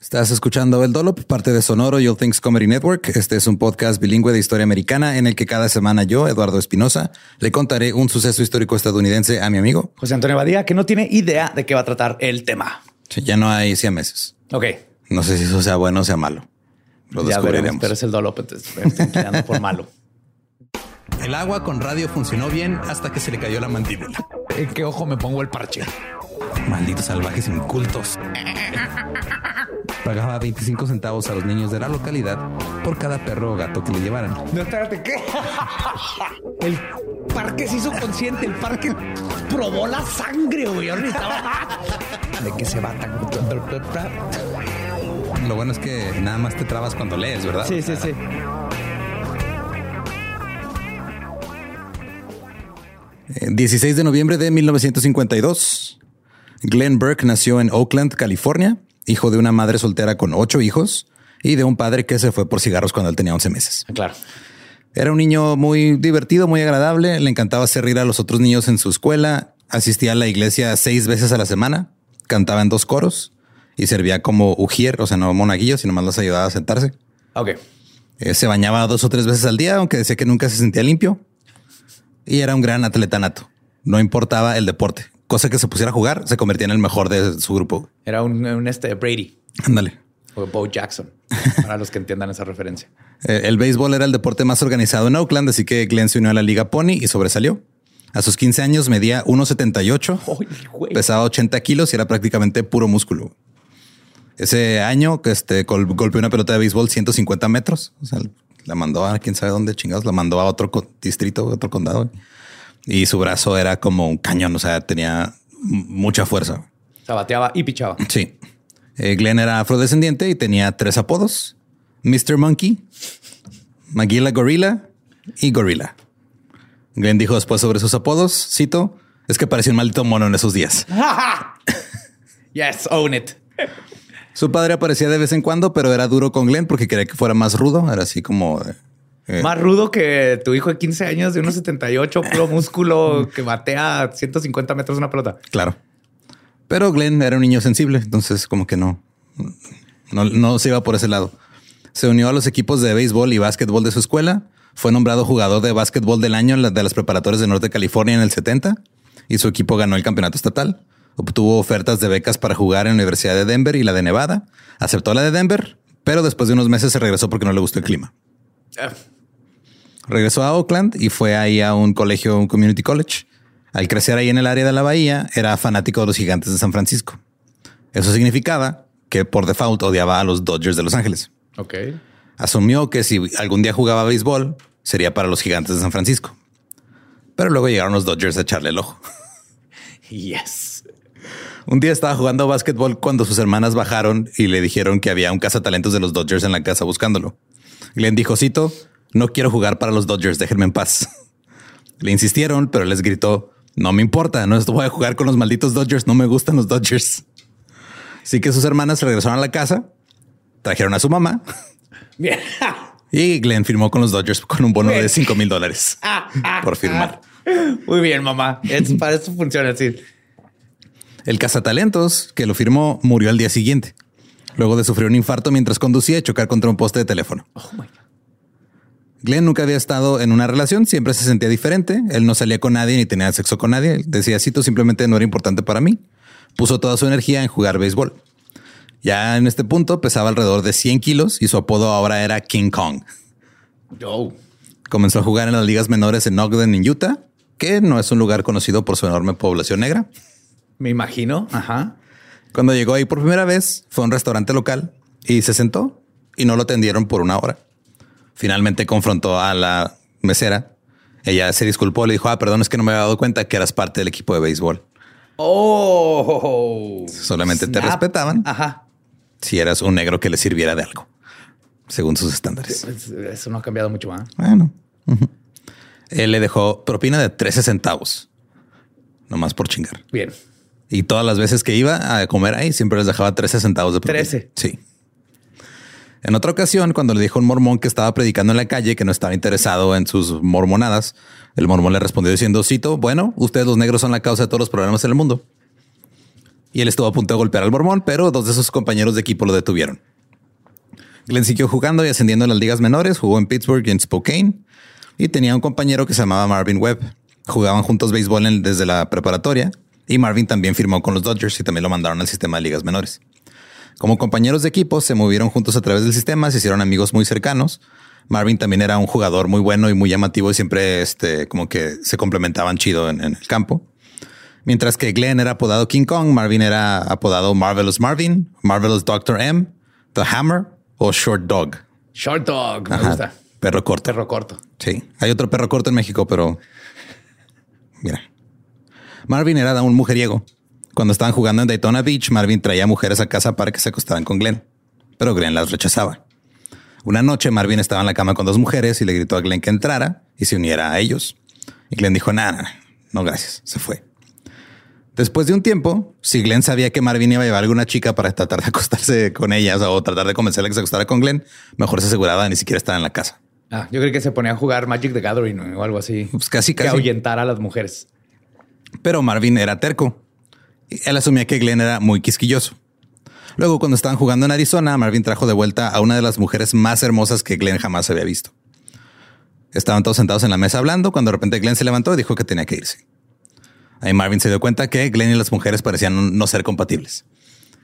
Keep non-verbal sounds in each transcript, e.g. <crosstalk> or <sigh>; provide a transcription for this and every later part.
Estás escuchando El Dolop, parte de Sonoro You'll Things Comedy Network. Este es un podcast bilingüe de historia americana en el que cada semana yo, Eduardo Espinosa, le contaré un suceso histórico estadounidense a mi amigo José Antonio Badía, que no tiene idea de qué va a tratar el tema. Sí, ya no hay 100 meses. Ok. No sé si eso sea bueno o sea malo. Lo ya descubriremos. veremos, pero es el Dolop, entonces por malo. <laughs> El agua con radio funcionó bien hasta que se le cayó la mandíbula. ¿En qué ojo me pongo el parche? Malditos salvajes incultos. <laughs> Pagaba 25 centavos a los niños de la localidad por cada perro o gato que le llevaran. No, espérate, ¿qué? El parque se hizo consciente, el parque probó la sangre, güey. ¿De qué se va tan? Lo bueno es que nada más te trabas cuando lees, ¿verdad? Sí, sí, sí. Eh, 16 de noviembre de 1952. Glenn Burke nació en Oakland, California, hijo de una madre soltera con ocho hijos y de un padre que se fue por cigarros cuando él tenía 11 meses. Claro. Era un niño muy divertido, muy agradable, le encantaba hacer reír a los otros niños en su escuela, asistía a la iglesia seis veces a la semana, cantaba en dos coros y servía como ujier, o sea, no monaguillo, sino más los ayudaba a sentarse. Ok. Eh, se bañaba dos o tres veces al día, aunque decía que nunca se sentía limpio. Y era un gran atleta nato. No importaba el deporte. Cosa que se pusiera a jugar, se convertía en el mejor de su grupo. Era un, un este Brady Ándale. o Bo Jackson, <laughs> para los que entiendan esa referencia. Eh, El béisbol era el deporte más organizado en Oakland, así que Glenn se unió a la Liga Pony y sobresalió. A sus 15 años medía 1,78, <laughs> Ay, güey. pesaba 80 kilos y era prácticamente puro músculo. Ese año que este, gol- golpeó una pelota de béisbol 150 metros. O sea, la mandó a quién sabe dónde chingados, la mandó a otro distrito, otro condado. Y su brazo era como un cañón, o sea, tenía mucha fuerza. Sabateaba y pichaba. Sí. Eh, Glenn era afrodescendiente y tenía tres apodos. Mr. Monkey, Maguila Gorilla y Gorilla. Glenn dijo después sobre sus apodos, cito, es que parecía un maldito mono en esos días. <laughs> Yes, own it. Su padre aparecía de vez en cuando, pero era duro con Glenn porque quería que fuera más rudo. Era así como... eh, Más rudo que tu hijo de 15 años de unos 78, puro <laughs> músculo que batea 150 metros una pelota. Claro. Pero Glenn era un niño sensible, entonces como que no, no, no se iba por ese lado. Se unió a los equipos de béisbol y básquetbol de su escuela, Fue nombrado jugador de básquetbol del año de las preparatorias de Norte de California en el 70 y su equipo ganó el campeonato estatal. Obtuvo ofertas de becas para jugar en la Universidad de Denver y la de Nevada. Aceptó la de Denver, pero después de unos meses se regresó porque no le gustó el clima. Ah, Regresó a Oakland y fue ahí a un colegio, un community college. Al crecer ahí en el área de la bahía, era fanático de los gigantes de San Francisco. Eso significaba que por default odiaba a los Dodgers de Los Ángeles. Ok. Asumió que si algún día jugaba béisbol, sería para los gigantes de San Francisco. Pero luego llegaron los Dodgers a echarle el ojo. <laughs> Yes. Un día estaba jugando básquetbol cuando sus hermanas bajaron y le dijeron que había un cazatalentos de los Dodgers en la casa buscándolo. Glenn dijo, cito, no quiero jugar para los Dodgers, déjenme en paz. <laughs> Le insistieron, pero les gritó, no me importa, no voy a jugar con los malditos Dodgers, no me gustan los Dodgers. Así que sus hermanas regresaron a la casa, trajeron a su mamá Bien. <laughs> y Glenn firmó con los Dodgers con un bono de 5 mil dólares <laughs> por firmar. Muy bien, mamá. Es, para eso funciona así. El cazatalentos que lo firmó murió al día siguiente, luego de sufrir un infarto mientras conducía y chocar contra un poste de teléfono. Oh my God. Glenn nunca había estado en una relación, siempre se sentía diferente. Él no salía con nadie ni tenía sexo con nadie. Él decía, cito, simplemente no era importante para mí. Puso toda su energía en jugar béisbol. Ya en este punto pesaba alrededor de 100 kilos y su apodo ahora era King Kong. Oh. Comenzó a jugar en las ligas menores en Ogden, en Utah, que no es un lugar conocido por su enorme población negra. Me imagino. Ajá. Cuando llegó ahí por primera vez, fue a un restaurante local y se sentó y no lo atendieron por una hora. Finalmente confrontó a la mesera. Ella se disculpó, le dijo, ah, perdón, es que no me había dado cuenta que eras parte del equipo de béisbol. Oh. Solamente te respetaban. Ajá. Si eras un negro que le sirviera de algo, según sus estándares. Es- Eso no ha cambiado mucho más. Bueno. ujú. Él le dejó propina de 13 centavos. Nomás por chingar. Bien. Y todas las veces que iba a comer ahí, siempre les dejaba 13 centavos de propina. 13. Sí. En otra ocasión, cuando le dijo a un mormón que estaba predicando en la calle que no estaba interesado en sus mormonadas, el mormón le respondió diciendo, cito, bueno, ustedes los negros son la causa de todos los problemas en el mundo. Y él estuvo a punto de golpear al mormón, pero dos de sus compañeros de equipo lo detuvieron. Glenn siguió jugando y ascendiendo en las ligas menores, jugó en Pittsburgh y en Spokane, y tenía un compañero que se llamaba Marvin Webb. Jugaban juntos béisbol desde la preparatoria, y Marvin también firmó con los Dodgers y también lo mandaron al sistema de ligas menores. Como compañeros de equipo, se movieron juntos a través del sistema, se hicieron amigos muy cercanos. Marvin también era un jugador muy bueno y muy llamativo y siempre este, como que se complementaban chido en, en el campo. Mientras que Glenn era apodado King Kong, Marvin era apodado Marvelous Marvin, Marvelous Dr. M, The Hammer o Short Dog. Short dog. Me Ajá, gusta. Perro corto. Perro corto. Sí, hay otro perro corto en México, pero mira. Marvin era un mujeriego. Cuando estaban jugando en Daytona Beach, Marvin traía mujeres a casa para que se acostaran con Glenn, pero Glenn las rechazaba. Una noche Marvin estaba en la cama con dos mujeres y le gritó a Glenn que entrara y se uniera a ellos. Y Glenn dijo, nada, no gracias, se fue. Después de un tiempo, si Glenn sabía que Marvin iba a llevar a alguna chica para tratar de acostarse con ellas o tratar de convencerla que se acostara con Glenn, mejor se aseguraba de ni siquiera estar en la casa. Ah, yo creo que se ponía a jugar Magic the Gathering o algo así. Pues casi, Que casi. ahuyentar a las mujeres. Pero Marvin era terco. Él asumía que Glenn era muy quisquilloso. Luego, cuando estaban jugando en Arizona, Marvin trajo de vuelta a una de las mujeres más hermosas que Glenn jamás había visto. Estaban todos sentados en la mesa hablando cuando de repente Glenn se levantó y dijo que tenía que irse. Ahí Marvin se dio cuenta que Glenn y las mujeres parecían no ser compatibles.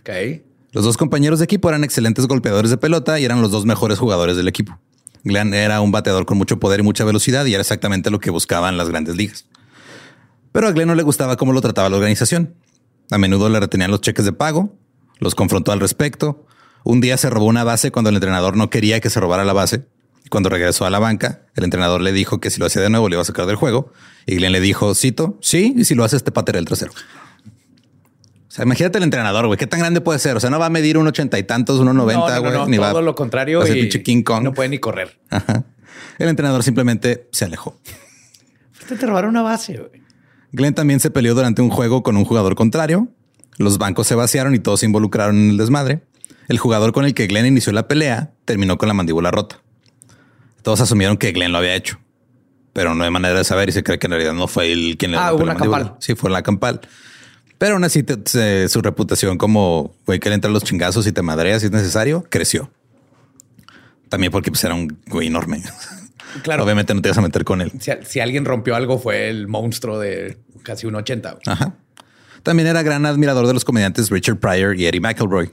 Ok. Los dos compañeros de equipo eran excelentes golpeadores de pelota y eran los dos mejores jugadores del equipo. Glenn era un bateador con mucho poder y mucha velocidad y era exactamente lo que buscaban las grandes ligas. Pero a Glenn no le gustaba cómo lo trataba la organización. A menudo le retenían los cheques de pago, los confrontó al respecto. Un día se robó una base cuando el entrenador no quería que se robara la base. Cuando regresó a la banca, el entrenador le dijo que si lo hacía de nuevo le iba a sacar del juego. Y Glenn le dijo, cito, sí, y si lo haces te patearé el trasero. O sea, imagínate el entrenador, güey. ¿Qué tan grande puede ser? O sea, no va a medir un ochenta y tantos, uno No, noventa, no, güey. no, ni va todo a- lo contrario. va a ser y King Kong. No puede ni correr. Ajá. El entrenador simplemente se alejó. Fuiste te robaron una base. güey. Glenn también se peleó durante un juego con un jugador contrario. Los bancos se vaciaron y todos se involucraron en el desmadre. El jugador con el que Glenn inició la pelea terminó con la mandíbula rota. Todos asumieron que Glenn lo había hecho, pero no hay manera de saber y se cree que en realidad no fue él quien le Ah, hubo la campal. Sí, fue la campal. Pero aún así te- se- su reputación como güey que le entra los chingazos y te madreas si es necesario creció. También porque pues, era un güey enorme. <laughs> Claro. obviamente no te ibas a meter con él. Si, si alguien rompió algo, fue el monstruo de casi un 80. Ajá. También era gran admirador de los comediantes Richard Pryor y Eddie McElroy.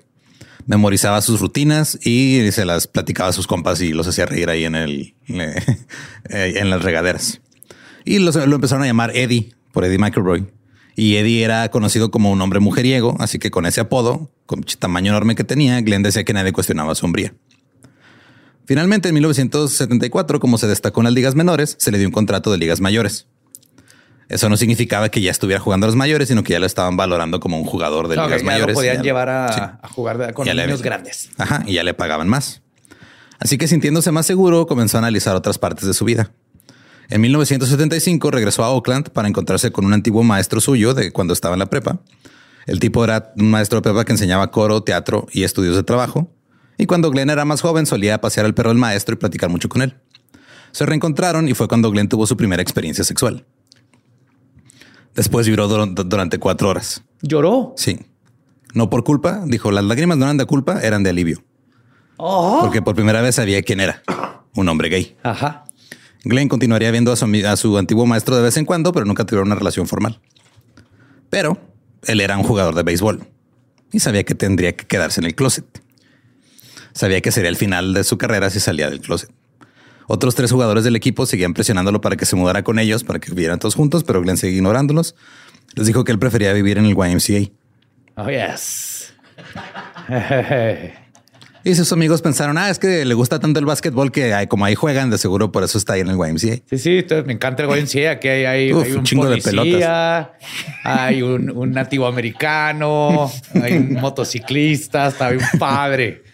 Memorizaba sus rutinas y se las platicaba a sus compas y los hacía reír ahí en el <laughs> eh, en las regaderas. Y los- lo empezaron a llamar Eddie por Eddie McElroy. Y Eddie era conocido como un hombre mujeriego, así que con ese apodo, con el tamaño enorme que tenía, Glenn decía que nadie cuestionaba su hombría. Finalmente, en 1974, como se destacó en las ligas menores, se le dio un contrato de ligas mayores. Eso no significaba que ya estuviera jugando a los mayores, sino que ya lo estaban valorando como un jugador de ligas mayores. lo podían Ya- llevar a, sí. a jugar con niños grandes. Ajá, y ya le pagaban más. Así que sintiéndose más seguro, comenzó a analizar otras partes de su vida. En 1975 regresó a Oakland para encontrarse con un antiguo maestro suyo de cuando estaba en la prepa. El tipo era un maestro de prepa que enseñaba coro, teatro y estudios de trabajo. Y cuando Glenn era más joven solía pasear al perro del maestro y platicar mucho con él. Se reencontraron y fue cuando Glenn tuvo su primera experiencia sexual. Después dur- durante cuatro horas. Lloró. Sí. No por culpa, dijo, las lágrimas no eran de culpa, eran de alivio. Oh. Porque por primera vez sabía quién era. Un hombre gay. Ajá. Glenn continuaría viendo a su, a su antiguo maestro de vez en cuando, pero nunca tuvieron una relación formal. Pero él era un jugador de béisbol y sabía que tendría que quedarse en el closet. Sabía que sería el final de su carrera si salía del closet. Otros tres jugadores del equipo seguían presionándolo para que se mudara con ellos, para que vivieran todos juntos, pero Glenn seguía ignorándolos. Les dijo que él prefería vivir en el YMCA. Oh, yes. <laughs> Y sus amigos pensaron, ah, es que le gusta tanto el básquetbol que hay, como ahí juegan, de seguro por eso está ahí en el YMCA. Sí, sí, entonces me encanta el YMCA. Aquí hay, hay, Uf, hay un un chingo de policía, hay un, un nativo americano, hay un motociclista, está bien padre.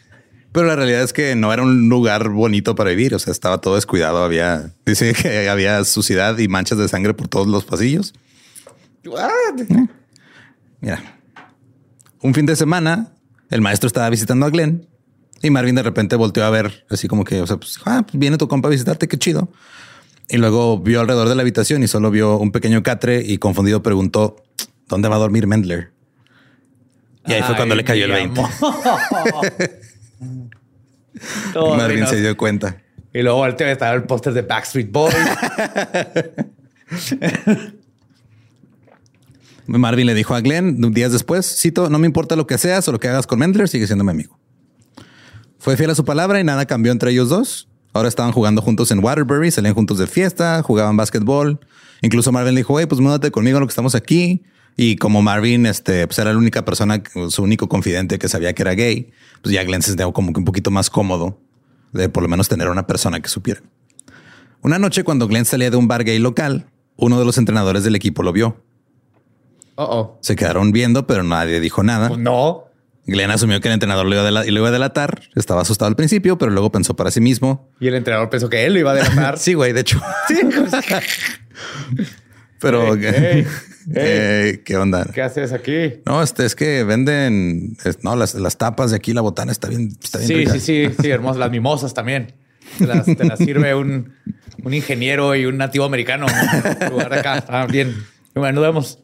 Pero la realidad es que no era un lugar bonito para vivir. O sea, estaba todo descuidado. Había, dice que había suciedad y manchas de sangre por todos los pasillos. Mira, un fin de semana, el maestro estaba visitando a Glenn y Marvin de repente volteó a ver así como que, o sea, pues, ah, pues viene tu compa a visitarte, qué chido. Y luego vio alrededor de la habitación y solo vio un pequeño catre y confundido preguntó, ¿dónde va a dormir Mendler? Y ahí fue cuando le cayó el mi 20. <laughs> Todo Marvin menos- se dio cuenta. Y luego volteó a estar el póster de Backstreet Boys. <laughs> Marvin le dijo a Glenn días después, cito, no me importa lo que seas o lo que hagas con Mendler, sigue siendo mi amigo. Fue fiel a su palabra y nada cambió entre ellos dos. Ahora estaban jugando juntos en Waterbury, salían juntos de fiesta, jugaban básquetbol. Incluso Marvin le dijo, hey, pues múdate conmigo lo que estamos aquí. Y como Marvin este, pues era la única persona, su único confidente que sabía que era gay, pues ya Glenn se sintió como que un poquito más cómodo de por lo menos tener una persona que supiera. Una noche cuando Glenn salía de un bar gay local, uno de los entrenadores del equipo lo vio. Oh, oh. Se quedaron viendo, pero nadie dijo nada. Pues no. Glenn asumió que el entrenador lo iba, a lo iba a delatar. Estaba asustado al principio, pero luego pensó para sí mismo. Y el entrenador pensó que él lo iba a delatar. <laughs> Sí, güey, de hecho. Sí. <laughs> Pero, <laughs> ¿qué onda? ¿Qué haces aquí? No, este es que venden, no, las, las tapas de aquí, la botana está bien, está bien Sí, rica. sí, sí, sí, hermoso. Las mimosas también. Te las, te las sirve un, un ingeniero y un nativo americano. En lugar de acá. Ah, bien. Bueno, nos vemos.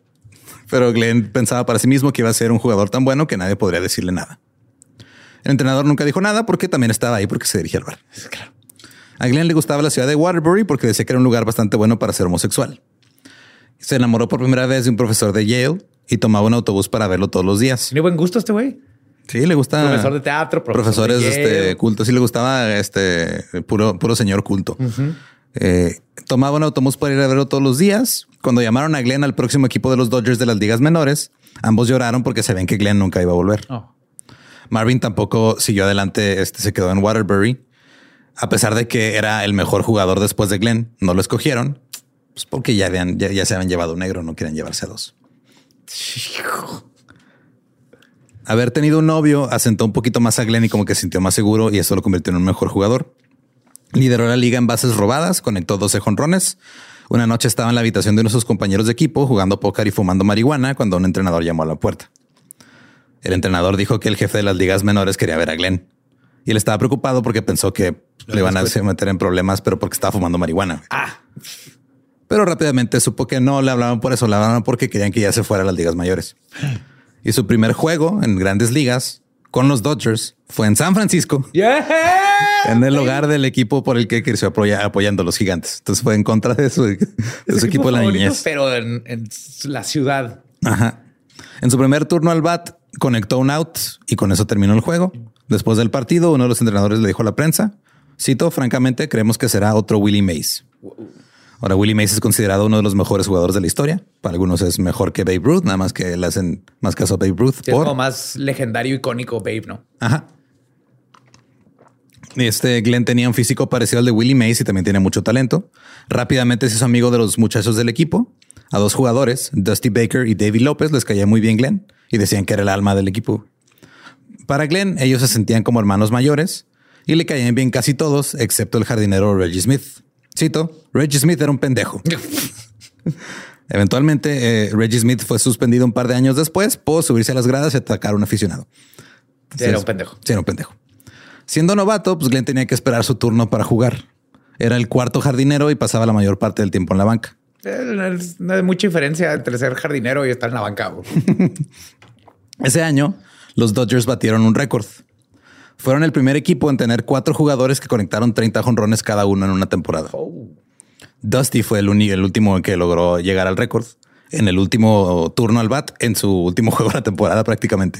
Pero Glenn pensaba para sí mismo que iba a ser un jugador tan bueno que nadie podría decirle nada. El entrenador nunca dijo nada porque también estaba ahí porque se dirigía al bar. A Glenn le gustaba la ciudad de Waterbury porque decía que era un lugar bastante bueno para ser homosexual. Se enamoró por primera vez de un profesor de Yale y tomaba un autobús para verlo todos los días. Tiene buen gusto este güey. Sí, le gusta. Profesor de teatro, profesor profesores de este, cultos. Sí, le gustaba este puro, puro señor culto. Eh, tomaba un autobús para ir a verlo todos los días. Cuando llamaron a Glenn al próximo equipo de los Dodgers de las ligas menores, ambos lloraron porque se ven que Glenn nunca iba a volver. Oh. Marvin tampoco siguió adelante, este se quedó en Waterbury. A pesar de que era el mejor jugador después de Glenn, no lo escogieron. Pues porque ya, habían, ya, ya se habían llevado un negro, no quieren llevarse a dos. Haber tenido un novio asentó un poquito más a Glenn y como que se sintió más seguro y eso lo convirtió en un mejor jugador. Lideró la liga en bases robadas, conectó 12 jonrones. Una noche estaba en la habitación de uno de sus compañeros de equipo jugando póker y fumando marihuana cuando un entrenador llamó a la puerta. El entrenador dijo que el jefe de las ligas menores quería ver a Glenn. Y él estaba preocupado porque pensó que le iban a meter en problemas, pero porque estaba fumando marihuana. Pero rápidamente supo que no le hablaban por eso, le hablaban porque querían que ya se fuera a las ligas mayores. Y su primer juego en grandes ligas con los Dodgers fue en San Francisco, Yeah. en el hogar del equipo por el que creció apoya- apoyando a los gigantes. Entonces fue en contra de su, de Es su equipo de la niñez. Pero en, en la ciudad. Ajá. En su primer turno al bat, conectó un out y con eso terminó el juego. Después del partido, uno de los entrenadores le dijo a la prensa, cito, francamente, creemos que será otro Willie Mays. Ahora, Willie Mays es considerado uno de los mejores jugadores de la historia. Para algunos es mejor que Babe Ruth, nada más que le hacen más caso a Babe Ruth. Sí, Es por... como más legendario, icónico, Babe, ¿no? Ajá. Este Glenn tenía un físico parecido al de Willie Mays y también tiene mucho talento. Rápidamente se hizo amigo de los muchachos del equipo. A dos jugadores, Dusty Baker y David López, les caía muy bien Glenn y decían que era el alma del equipo. Para Glenn, ellos se sentían como hermanos mayores y le caían bien casi todos, excepto el jardinero Reggie Smith. Cito, Reggie Smith era un pendejo. <laughs> Eventualmente, eh, Reggie Smith fue suspendido un par de años después por subirse a las gradas y atacar a un aficionado. Era un pendejo. Sí, era un pendejo. Siendo novato, pues Glenn tenía que esperar su turno para jugar. Era el cuarto jardinero y pasaba la mayor parte del tiempo en la banca. Eh, No hay mucha diferencia entre ser jardinero y estar en la banca. <laughs> Ese año, los Dodgers batieron un récord. Fueron el primer equipo en tener cuatro jugadores que conectaron 30 jonrones cada uno en una temporada. Oh. Dusty fue el, el último que logró llegar al récord en el último turno al bat en su último <laughs> juego de la temporada prácticamente.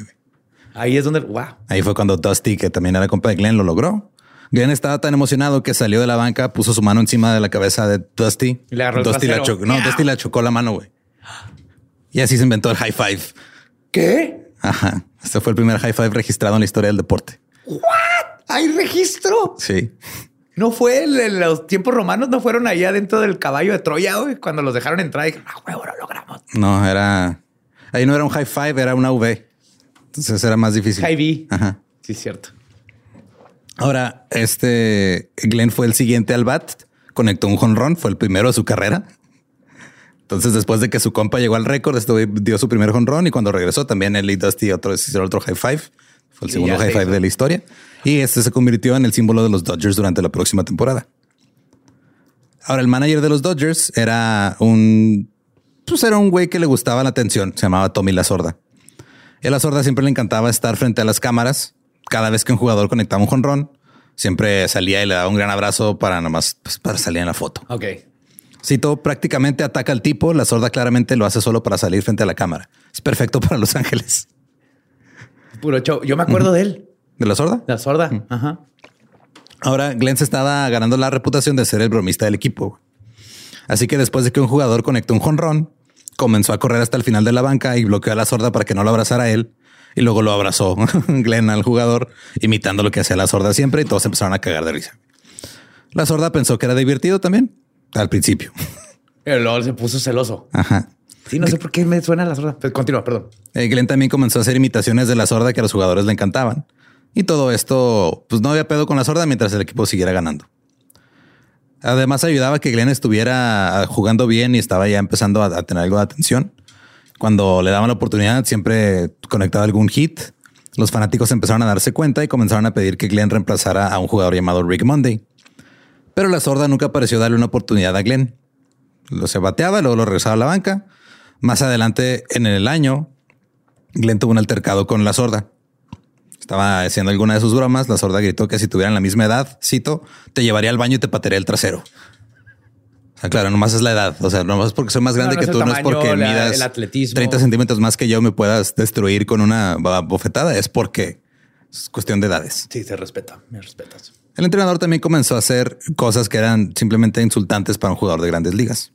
Ahí es donde, wow. Ahí fue cuando Dusty, que también era compa de Glenn, lo logró. Glenn estaba tan emocionado que salió de la banca, puso su mano encima de la cabeza de Dusty. Y le agarró el Dusty la chocó. No. Dusty la chocó la mano, güey. Y así se inventó el high five. ¿Qué? Ajá. Este fue el primer high five registrado en la historia del deporte. ¿Hay registro? Sí. No fue el- los tiempos romanos, no fueron allá dentro del caballo de Troya, güey, cuando los dejaron entrar y dijeron, ah, huevo, lo logramos. No, era. Ahí no era un high five, era una V. Entonces era más difícil. High V. Ajá. Sí, es cierto. Ahora, este Glenn fue el siguiente al bat, conectó un jonrón, fue el primero de su carrera. Entonces, después de que su compa llegó al récord, este dio su primer jonrón y cuando regresó también él y Dusty otro, hicieron otro high five. Fue el segundo high five de la historia. Y este se convirtió en el símbolo de los Dodgers durante la próxima temporada. Ahora, el manager de los Dodgers era un... Pues era un güey que le gustaba la atención. Se llamaba Tommy La Sorda. Y a La Sorda siempre le encantaba estar frente a las cámaras. Cada vez que un jugador conectaba un jonrón, siempre salía y le daba un gran abrazo para nomás pues, para salir en la foto. Ok. Cito prácticamente ataca al tipo. La sorda claramente lo hace solo para salir frente a la cámara. Es perfecto <laughs> para Los Ángeles. Puro show. Yo me acuerdo de él, ¿De la sorda? la sorda. Ajá. Ahora Glenn se estaba ganando la reputación de ser el bromista del equipo. Así que después de que un jugador conectó un jonrón, comenzó a correr hasta el final de la banca y bloqueó a la sorda para que no lo abrazara a él. Y luego lo abrazó <laughs> Glenn al jugador, imitando lo que hacía la sorda siempre y todos empezaron a cagar de risa. La sorda pensó que era divertido también al principio. Pero luego se puso celoso. Ajá. Sí, no sé por qué me suena la sorda. Pues continúa, perdón. Eh, Glenn también comenzó a hacer imitaciones de la sorda que a los jugadores le encantaban. Y todo esto, pues no había pedo con la sorda mientras el equipo siguiera ganando. Además ayudaba a que Glenn estuviera jugando bien y estaba ya empezando a, a tener algo de atención. Cuando le daban la oportunidad, siempre conectaba algún hit. Los fanáticos empezaron a darse cuenta y comenzaron a pedir que Glenn reemplazara a un jugador llamado Rick Monday. Pero la sorda nunca pareció darle una oportunidad a Glenn. Lo se bateaba, luego lo regresaba a la banca. Más adelante en el año, Glenn tuvo un altercado con la sorda. Estaba haciendo alguna de sus bromas. La sorda gritó que si tuvieran la misma edad, cito, te llevaría al baño y te patearía el trasero. O sea, claro, nomás es la edad. O sea, nomás porque soy más grande No, no que tú, no es porque la- midas el atletismo. 30 centímetros más que yo me puedas destruir con una bofetada. Es porque es cuestión de edades. Sí, se respeta. Me respetas. El entrenador también comenzó a hacer cosas que eran simplemente insultantes para un jugador de grandes ligas.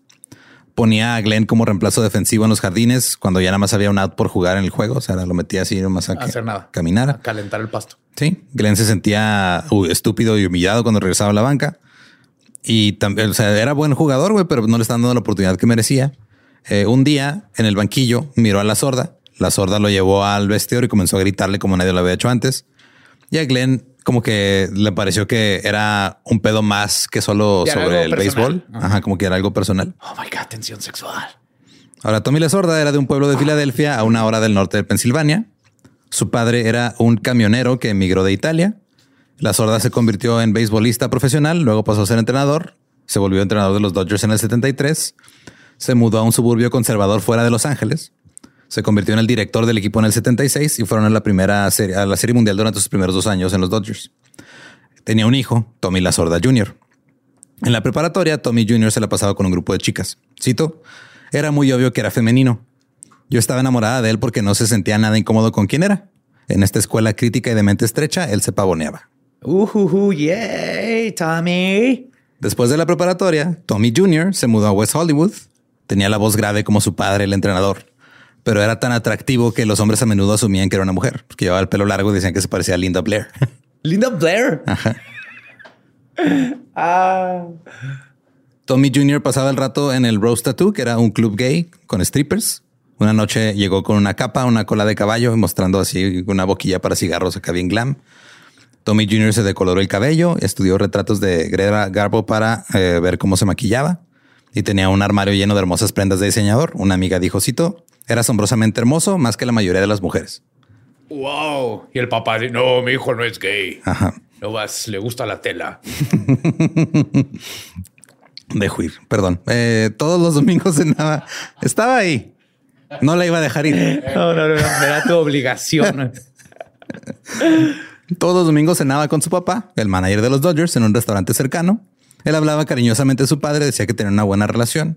Ponía a Glenn como reemplazo defensivo en los jardines cuando ya nada más había un out por jugar en el juego. O sea, lo metía así nomás a que hacer nada. caminara. A calentar el pasto. Sí, Glenn se sentía uh, estúpido y humillado cuando regresaba a la banca. Y también, o sea, era buen jugador, güey, pero no le estaban dando la oportunidad que merecía. Eh, un día en el banquillo miró a la sorda. La sorda lo llevó al vestidor y comenzó a gritarle como nadie lo había hecho antes. Y a Glenn como que le pareció que era un pedo más que solo sobre el personal. béisbol. Ajá, como que era algo personal. Oh my God, tensión sexual. Ahora, Tommy La Sorda era de un pueblo de Filadelfia a una hora del norte de Pensilvania. Su padre era un camionero que emigró de Italia. La Sorda se convirtió en beisbolista profesional, luego pasó a ser entrenador. Se volvió entrenador de los Dodgers en el 73. Se mudó a un suburbio conservador fuera de Los Ángeles. Se convirtió en el director del equipo en el 76 y fueron a la primera serie, a la serie mundial durante sus primeros dos años en los Dodgers. Tenía un hijo, Tommy Lasorda Jr. En la preparatoria, Tommy Jr. se la pasaba con un grupo de chicas. Cito, era muy obvio que era femenino. Yo estaba enamorada de él porque no se sentía nada incómodo con quién era. En esta escuela crítica y de mente estrecha, él se pavoneaba. Uh, yay, Tommy. Después de la preparatoria, Tommy Jr. se mudó a West Hollywood. Tenía la voz grave como su padre, el entrenador, pero era tan atractivo que los hombres a menudo asumían que era una mujer, porque llevaba el pelo largo y decían que se parecía a Linda Blair. <laughs> Linda Blair. Ajá. <laughs> Ah. Tommy Jr. pasaba el rato en el Rose Tattoo, que era un club gay con strippers. Una noche llegó con una capa, una cola de caballo y mostrando así una boquilla para cigarros acá bien glam. Tommy Jr. se decoloró el cabello, estudió retratos de Greta Garbo para eh, ver cómo se maquillaba y tenía un armario lleno de hermosas prendas de diseñador. Una amiga dijo, cito, era asombrosamente hermoso más que la mayoría de las mujeres. Wow. Y el papá dice, no, mi hijo no es gay. Ajá. No vas, le gusta la tela. <laughs> Dejo ir, perdón. Eh, todos los domingos cenaba. Estaba ahí. No la iba a dejar ir. No, no, no, no. Era tu obligación. <laughs> Todos los domingos cenaba con su papá, el manager de los Dodgers, en un restaurante cercano. Él hablaba cariñosamente de su padre, decía que tenía una buena relación.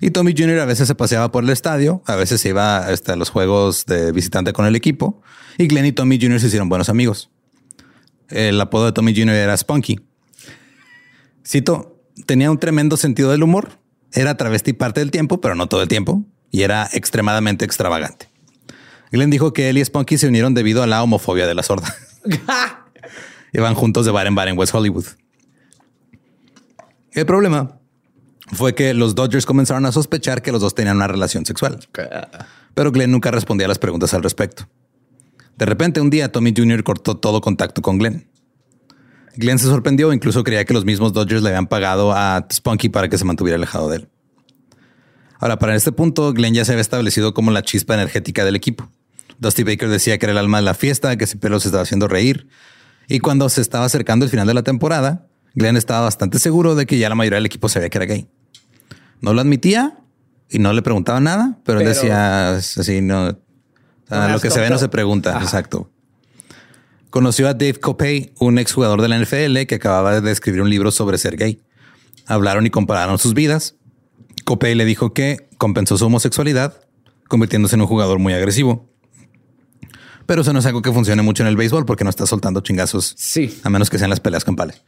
Y Tommy Jr. a veces se paseaba por el estadio, a veces se iba hasta los juegos de visitante con el equipo. Y Glenn y Tommy Jr. se hicieron buenos amigos. El apodo de Tommy Jr. era Spunky. Cito, tenía un tremendo sentido del humor. Era travesti parte del tiempo, pero no todo el tiempo. Y era extremadamente extravagante. Glenn dijo que él y Spunky se unieron debido a la homofobia de la sorda. <laughs> Iban juntos de bar en bar en West Hollywood. El problema fue que los Dodgers comenzaron a sospechar que los dos tenían una relación sexual. Pero Glenn nunca respondía a las preguntas al respecto. De repente, un día, Tommy Jr. cortó todo contacto con Glenn. Glenn se sorprendió, incluso creía que los mismos Dodgers le habían pagado a Spunky para que se mantuviera alejado de él. Ahora, para este punto, Glenn ya se había establecido como la chispa energética del equipo. Dusty Baker decía que era el alma de la fiesta, que siempre los estaba haciendo reír. Y cuando se estaba acercando el final de la temporada, Glenn estaba bastante seguro de que ya la mayoría del equipo sabía que era gay. No lo admitía y no le preguntaba nada, pero, él decía así, no, o sea, No lo que se ve no se pregunta. Ajá. Exacto. Conoció a Dave Copey, un exjugador de la NFL que acababa de escribir un libro sobre ser gay. Hablaron y compararon sus vidas. Copey le dijo que compensó su homosexualidad, convirtiéndose en un jugador muy agresivo. Pero eso no es algo que funcione mucho en el béisbol porque no está soltando chingazos. Sí. A menos que sean las peleas campales.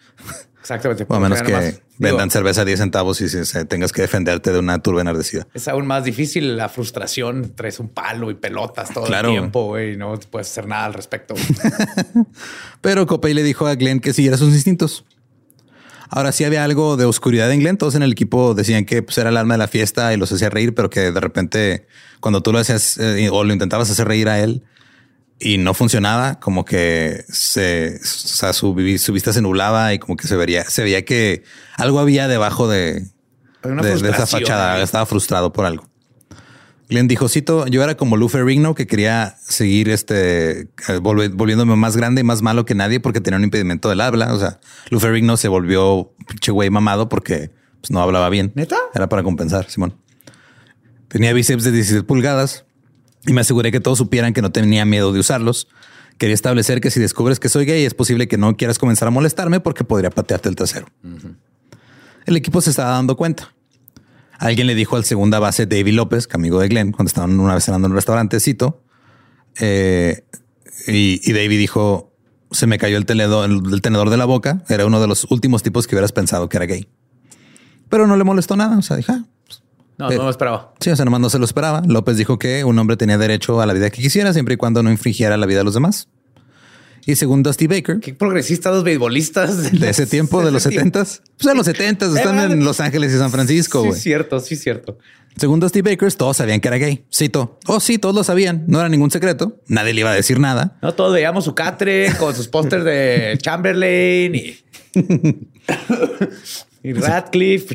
Exactamente. O a menos que más, vendan digo, cerveza a 10 centavos y tengas que defenderte de una turba enardecida. Es aún más difícil la frustración. Traes un palo y pelotas todo Claro. el tiempo, y No puedes hacer nada al respecto. <laughs> Pero Copey le dijo a Glenn que siguiera sus instintos. Ahora sí había algo de oscuridad en Glenn. Todos en el equipo decían que pues, era el alma de la fiesta y los hacía reír, pero que de repente cuando tú lo hacías eh, o lo intentabas hacer reír a él y no funcionaba, como que se, o sea, su, vi- su vista se nublaba y como que se vería, se veía que algo había debajo de, de, de esa fachada. ahí. Estaba frustrado por algo. Glenn dijo, cito, yo era como Lou Ferrigno que quería seguir este, eh, volviéndome más grande y más malo que nadie porque tenía un impedimento del habla. O sea, Lou Ferrigno se volvió pinche güey mamado porque pues, no hablaba bien. ¿Neta? Era para compensar, Simón. Tenía bíceps de 17 pulgadas y me aseguré que todos supieran que no tenía miedo de usarlos. Quería establecer que si descubres que soy gay es posible que no quieras comenzar a molestarme porque podría patearte el trasero. El equipo se estaba dando cuenta. Alguien le dijo al segunda base David López, que amigo de Glenn, cuando estaban una vez cenando en un restaurantecito. eh, y, y David dijo: Se me cayó el, teledo- el, el tenedor de la boca. Era uno de los últimos tipos que hubieras pensado que era gay. Pero no le molestó nada. O sea, dije, "Ah, No, Eh, no lo esperaba. Sí, o sea, nomás no se lo esperaba. López dijo que un hombre tenía derecho a la vida que quisiera siempre y cuando no infringiera la vida de los demás. Y según Dusty Baker, Qué progresistas los beisbolistas de ese tiempo, de los. 70s, pues en los 70s están Eh, en Los Ángeles y San Francisco, Sí, cierto, sí, cierto. Según Dusty Baker, todos sabían que era gay. Cito. Oh, sí, todos lo sabían. No era ningún secreto. Nadie le iba a decir nada. No, todos veíamos su catre con sus pósters de <laughs> Chamberlain y, <laughs> <laughs> y Radcliffe.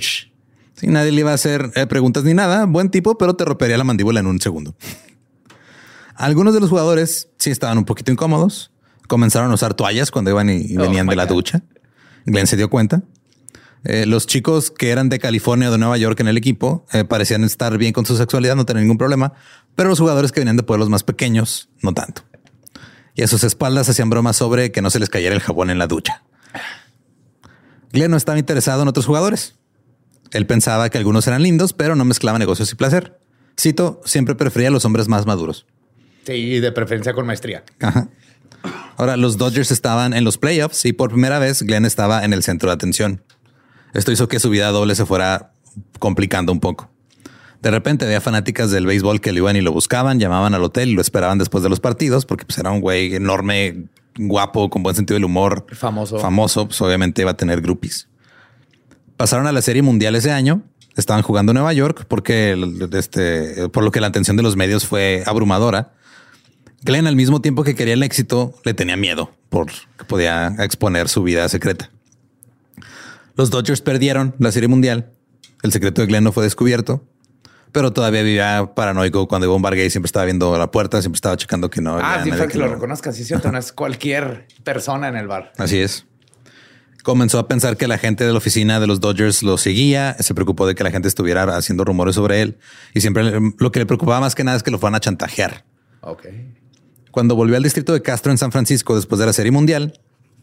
Sí, nadie le iba a hacer eh, preguntas ni nada. Buen tipo, pero te rompería la mandíbula en un segundo. Algunos de los jugadores sí estaban un poquito incómodos. Comenzaron a usar toallas cuando iban y, y Oh venían de la God. ducha. Glenn se dio cuenta. Eh, los chicos que eran de California o de Nueva York en el equipo eh, parecían estar bien con su sexualidad, no tener ningún problema, pero los jugadores que venían de pueblos más pequeños, no tanto. Y a sus espaldas hacían bromas sobre que no se les cayera el jabón en la ducha. Glenn no estaba interesado en otros jugadores. Él pensaba que algunos eran lindos, pero no mezclaba negocios y placer. Cito, siempre prefería a los hombres más maduros. Sí, de preferencia con maestría. Ajá. Ahora, los Dodgers estaban en los playoffs y por primera vez Glenn estaba en el centro de atención. Esto hizo que su vida doble se fuera complicando un poco. De repente había fanáticas del béisbol que lo iban y lo buscaban, llamaban al hotel y lo esperaban después de los partidos porque pues, era un güey enorme, guapo, con buen sentido del humor. Famoso. Famoso, pues obviamente iba a tener groupies. Pasaron a la Serie Mundial ese año. Estaban jugando en Nueva York porque este, por lo que la atención de los medios fue abrumadora. Glenn, al mismo tiempo que quería el éxito, le tenía miedo porque podía exponer su vida secreta. Los Dodgers perdieron la Serie Mundial. El secreto de Glenn no fue descubierto, pero todavía vivía paranoico cuando iba a un bar gay. Siempre estaba viendo la puerta, siempre estaba checando que no. Ah, había sí, nadie que que lo lo- reconozcan. Sí, es cierto. No es cualquier persona en el bar. Así es. Comenzó a pensar que la gente de la oficina de los Dodgers lo seguía, se preocupó de que la gente estuviera haciendo rumores sobre él y siempre lo que le preocupaba más que nada es que lo fueran a chantajear. Ok. Cuando volvió al distrito de Castro en San Francisco después de la serie mundial,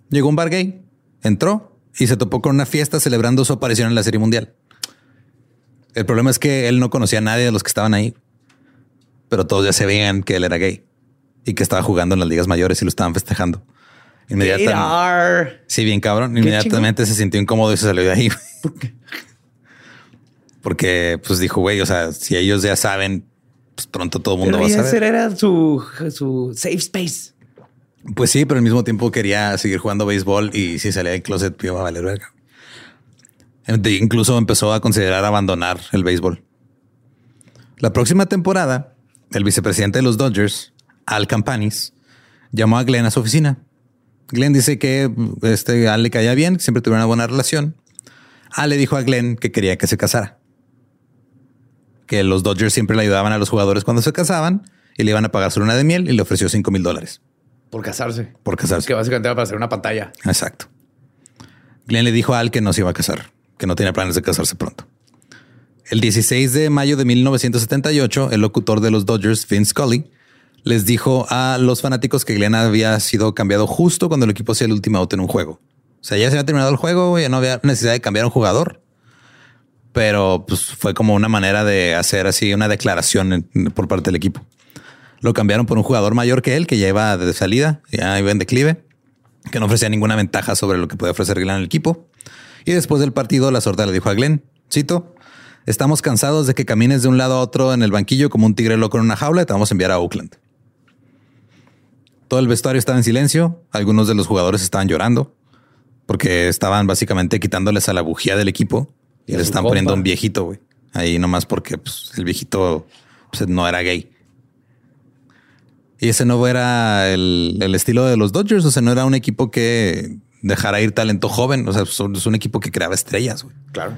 llegó un bar gay, entró y se topó con una fiesta celebrando su aparición en la serie mundial. El problema es que él no conocía a nadie de los que estaban ahí, pero todos ya se veían que él era gay y que estaba jugando en las ligas mayores y lo estaban festejando. Inmediatamente. Sí, bien cabrón. Inmediatamente se sintió incómodo y se salió de ahí. Porque pues dijo, güey, o sea, si ellos ya saben, pues pronto todo el mundo Pero va a saber. era su, su safe space. Pues sí, pero al mismo tiempo quería seguir jugando béisbol y si salía del closet iba a valer verga. Incluso empezó a considerar abandonar el béisbol. La próxima temporada, el vicepresidente de los Dodgers, Al Campanis, llamó a Glenn a su oficina. Glenn dice que este Al le caía bien, siempre tuvieron una buena relación. Al le dijo a Glenn que quería que se casara. Que los Dodgers siempre le ayudaban a los jugadores cuando se casaban y le iban a pagar su luna de miel y le ofreció 5 mil dólares Por casarse. por casarse. Que básicamente era para hacer una pantalla. Exacto. Glenn le dijo a Al que no se iba a casar, que no tenía planes de casarse pronto. El 16 de mayo de 1978, el locutor de los Dodgers, Vince Scully, les dijo a los fanáticos que Glenn había sido cambiado justo cuando el equipo hacía el último out en un juego. O sea, ya se había terminado el juego, ya no había necesidad de cambiar un jugador. Pero pues fue como una manera de hacer así una declaración por parte del equipo. Lo cambiaron por un jugador mayor que él, que ya iba de salida, ya iba en declive que no ofrecía ninguna ventaja sobre lo que podía ofrecer Glenn al equipo. Y después del partido, la sorda le dijo a Glenn, cito, estamos cansados de que camines de un lado a otro en el banquillo como un tigre loco en una jaula y te vamos a enviar a Oakland. Todo el vestuario estaba en silencio, algunos de los jugadores estaban llorando porque estaban básicamente quitándoles a la bujía del equipo y les están poniendo un viejito, güey. Ahí nomás porque pues, el viejito pues, no era gay. Y ese no era el, el estilo de los Dodgers. O sea, no era un equipo que dejara ir talento joven. O sea, es un equipo que creaba estrellas. güey. Claro.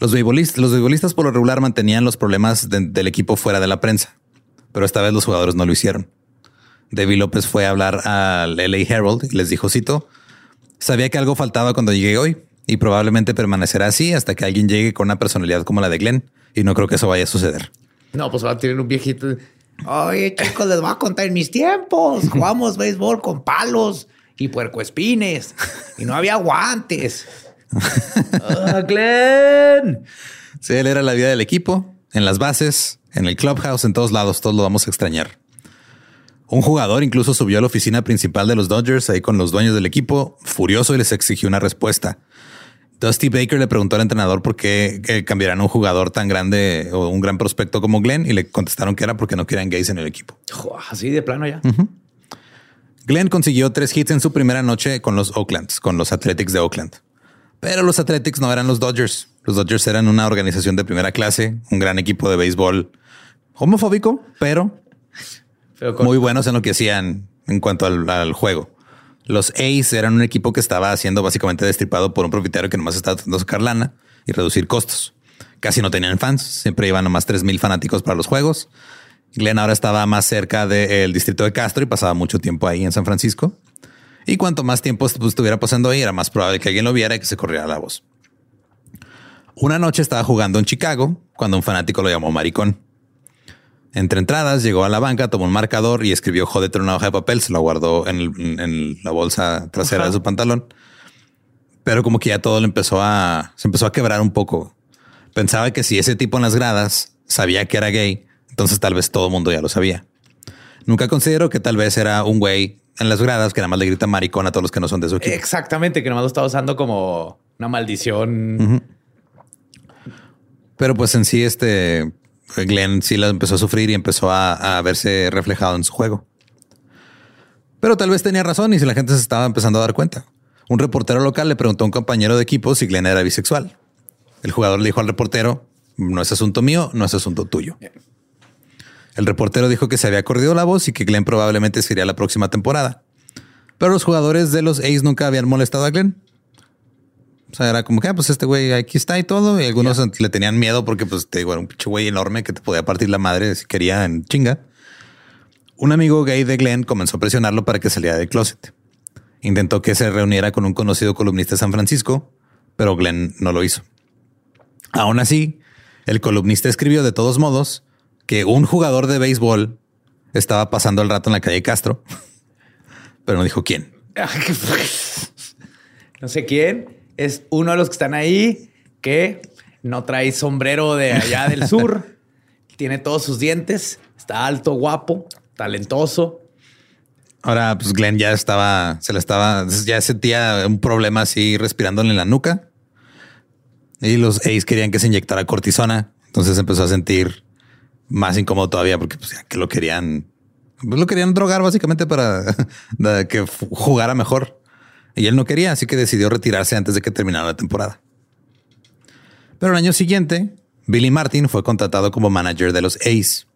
Los beisbolistas, los beisbolistas por lo regular mantenían los problemas de- del equipo fuera de la prensa, pero esta vez los jugadores no lo hicieron. Debbie López fue a hablar al LA Herald y les dijo, cito, sabía que algo faltaba cuando llegué hoy y probablemente permanecerá así hasta que alguien llegue con una personalidad como la de Glenn y no creo que eso vaya a suceder. No, pues va a tener un viejito. Oye, chicos, les voy a contar en mis tiempos. <laughs> Jugamos béisbol con palos y puercoespines y no había guantes. <laughs> Ah, Glenn. Sí, él era la vida del equipo, en las bases, en el clubhouse, en todos lados, todos lo vamos a extrañar. Un jugador incluso subió a la oficina principal de los Dodgers ahí con los dueños del equipo, furioso y les exigió una respuesta. Dusty Baker le preguntó al entrenador por qué eh, cambiaran a un jugador tan grande o un gran prospecto como Glenn y le contestaron que era porque no querían gays en el equipo. Así de plano ya. Glenn consiguió tres hits en su primera noche con los Oaklands, con los Athletics de Oakland. Pero los Athletics no eran los Dodgers. Los Dodgers eran una organización de primera clase, un gran equipo de béisbol homofóbico, Pero muy buenos en lo que hacían en cuanto al, juego. Los A's eran un equipo que estaba siendo básicamente destripado por un propietario que nomás estaba tratando de sacar lana y reducir costos. Casi no tenían fans, siempre iban nomás 3 mil fanáticos para los juegos. Glenn ahora estaba más cerca del distrito de Castro y pasaba mucho tiempo ahí en San Francisco. Y cuanto más tiempo estu- estuviera pasando ahí, era más probable que alguien lo viera y que se corriera la voz. Una noche estaba jugando en Chicago cuando un fanático lo llamó maricón. Entre entradas, llegó a la banca, tomó un marcador y escribió jódete en una hoja de papel. Se lo guardó en, el- en la bolsa trasera de su pantalón. Pero como que ya todo le empezó a, se empezó a quebrar un poco. Pensaba que si ese tipo en las gradas sabía que era gay, entonces tal vez todo el mundo ya lo sabía. Nunca consideró que tal vez era un güey en las gradas que nada más le grita maricón a todos los que no son de su equipo. Exactamente, que nomás lo estaba usando como una maldición. Pero pues en sí, este Glenn sí la empezó a sufrir y empezó a, verse reflejado en su juego. Pero tal vez tenía razón y si la gente se estaba empezando a dar cuenta. Un reportero local le preguntó a un compañero de equipo si Glenn era bisexual. El jugador le dijo al reportero, no es asunto mío, no es asunto tuyo. El reportero dijo que se había corrido la voz y que Glenn probablemente sería la próxima temporada. Pero los jugadores de los A's nunca habían molestado a Glenn. O sea, era como que, ah, pues este güey aquí está y todo. Y algunos le tenían miedo porque, pues te digo, era un pinche güey enorme que te podía partir la madre si quería en chinga. Un amigo gay de Glenn comenzó a presionarlo para que saliera del closet. Intentó que se reuniera con un conocido columnista de San Francisco, pero Glenn no lo hizo. Aún así, el columnista escribió de todos modos que un jugador de béisbol estaba pasando el rato en la calle Castro, <laughs> pero no dijo quién. <laughs> no sé quién. Es uno de los que están ahí que no trae sombrero de allá del <laughs> sur. tiene todos sus dientes. Está alto, guapo, talentoso. Ahora, pues Glenn ya estaba, se le estaba, ya sentía un problema así respirándole en la nuca. Y los A's querían que se inyectara cortisona. Entonces empezó a sentir más incómodo todavía porque pues, ya que lo querían, pues, lo querían drogar básicamente para <laughs> que jugara mejor. Y él no quería, así que decidió retirarse antes de que terminara la temporada. Pero el año siguiente, Billy Martin fue contratado como manager de los A's.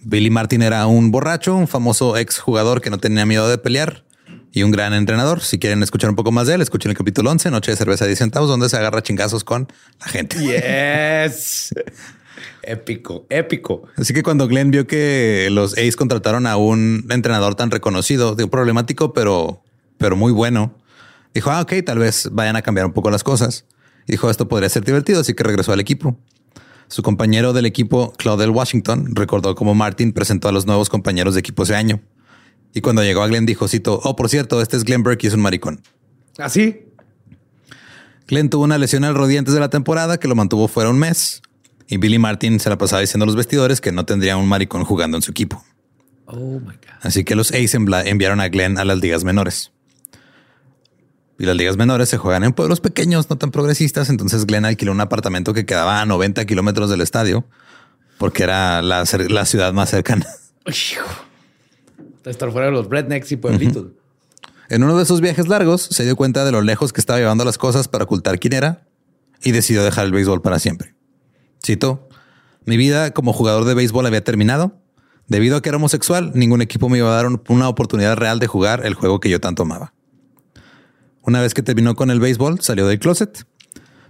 Billy Martin era un borracho, un famoso ex jugador que no tenía miedo de pelear y un gran entrenador. Si quieren escuchar un poco más de él, escuchen el capítulo 11, Noche de Cerveza a 10 centavos, donde se agarra chingazos con la gente. Yes. <laughs> épico, épico. Así que cuando Glenn vio que los A's contrataron a un entrenador tan reconocido, digo, problemático, pero, pero muy bueno, dijo, ah, ok, tal vez vayan a cambiar un poco las cosas. Y dijo, esto podría ser divertido, así que regresó al equipo. Su compañero del equipo, Claudel Washington, recordó cómo Martin presentó a los nuevos compañeros de equipo ese año. Y cuando llegó a Glenn dijo, cito, oh, por cierto, este es Glenn Burke y es un maricón. Así. Glenn tuvo una lesión al rodilla antes de la temporada que lo mantuvo fuera un mes. Y Billy Martin se la pasaba diciendo a los vestidores que no tendría un maricón jugando en su equipo. Oh my God. Así que los A's envla- enviaron a Glenn a las ligas menores. Y las ligas menores se juegan en pueblos pequeños, no tan progresistas. Entonces Glenn alquiló un apartamento que quedaba a 90 kilómetros del estadio porque era la, ciudad más cercana. <laughs> Estar fuera de los rednecks y pueblitos. En uno de esos viajes largos se dio cuenta de lo lejos que estaba llevando las cosas para ocultar quién era y decidió dejar el béisbol para siempre. Cito, mi vida como jugador de béisbol había terminado. Debido a que era homosexual, ningún equipo me iba a dar un- una oportunidad real de jugar el juego que yo tanto amaba. Una vez que terminó con el béisbol, salió del closet.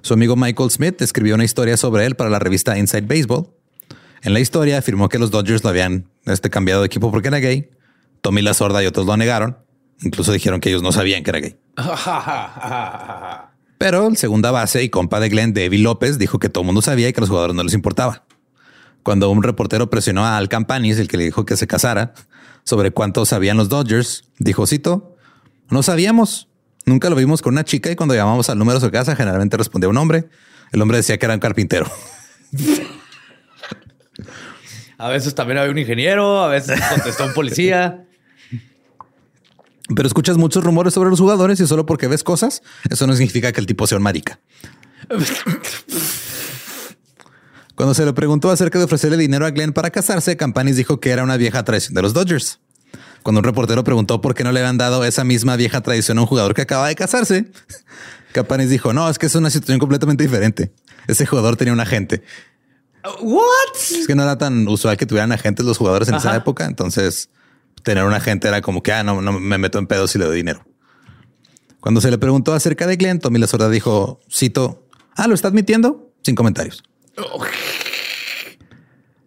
Su amigo Michael Smith escribió una historia sobre él para la revista Inside Baseball. En la historia afirmó que los Dodgers lo habían este, cambiado de equipo porque era gay. Tommy La Sorda y otros lo negaron. Incluso dijeron que ellos no sabían que era gay. <laughs> Pero el segunda base y compa de Glenn, David López, dijo que todo el mundo sabía y que a los jugadores no les importaba. Cuando un reportero presionó a Al Campanis, el que le dijo que se casara, sobre cuánto sabían los Dodgers, dijo, cito, no sabíamos. Nunca lo vimos con una chica y cuando llamamos al número de su casa, generalmente respondía un hombre. El hombre decía que era un carpintero. A veces también había un ingeniero, a veces contestó un policía. Pero escuchas muchos rumores sobre los jugadores y solo porque ves cosas, eso no significa que el tipo sea un marica. Cuando se le preguntó acerca de ofrecerle dinero a Glenn para casarse, Campanis dijo que era una vieja tradición de los Dodgers. Cuando un reportero preguntó por qué no le habían dado esa misma vieja tradición a un jugador que acaba de casarse, <laughs> Campanis dijo, no, es que es una situación completamente diferente. Ese jugador tenía un agente. What? Es que no era tan usual que tuvieran agentes los jugadores en esa época. Entonces, tener un agente era como que, ah, no, no me meto en pedos si le doy dinero. Cuando se le preguntó acerca de Glenn, Tommy La Sorda dijo, cito, ah, ¿lo está admitiendo? Sin comentarios.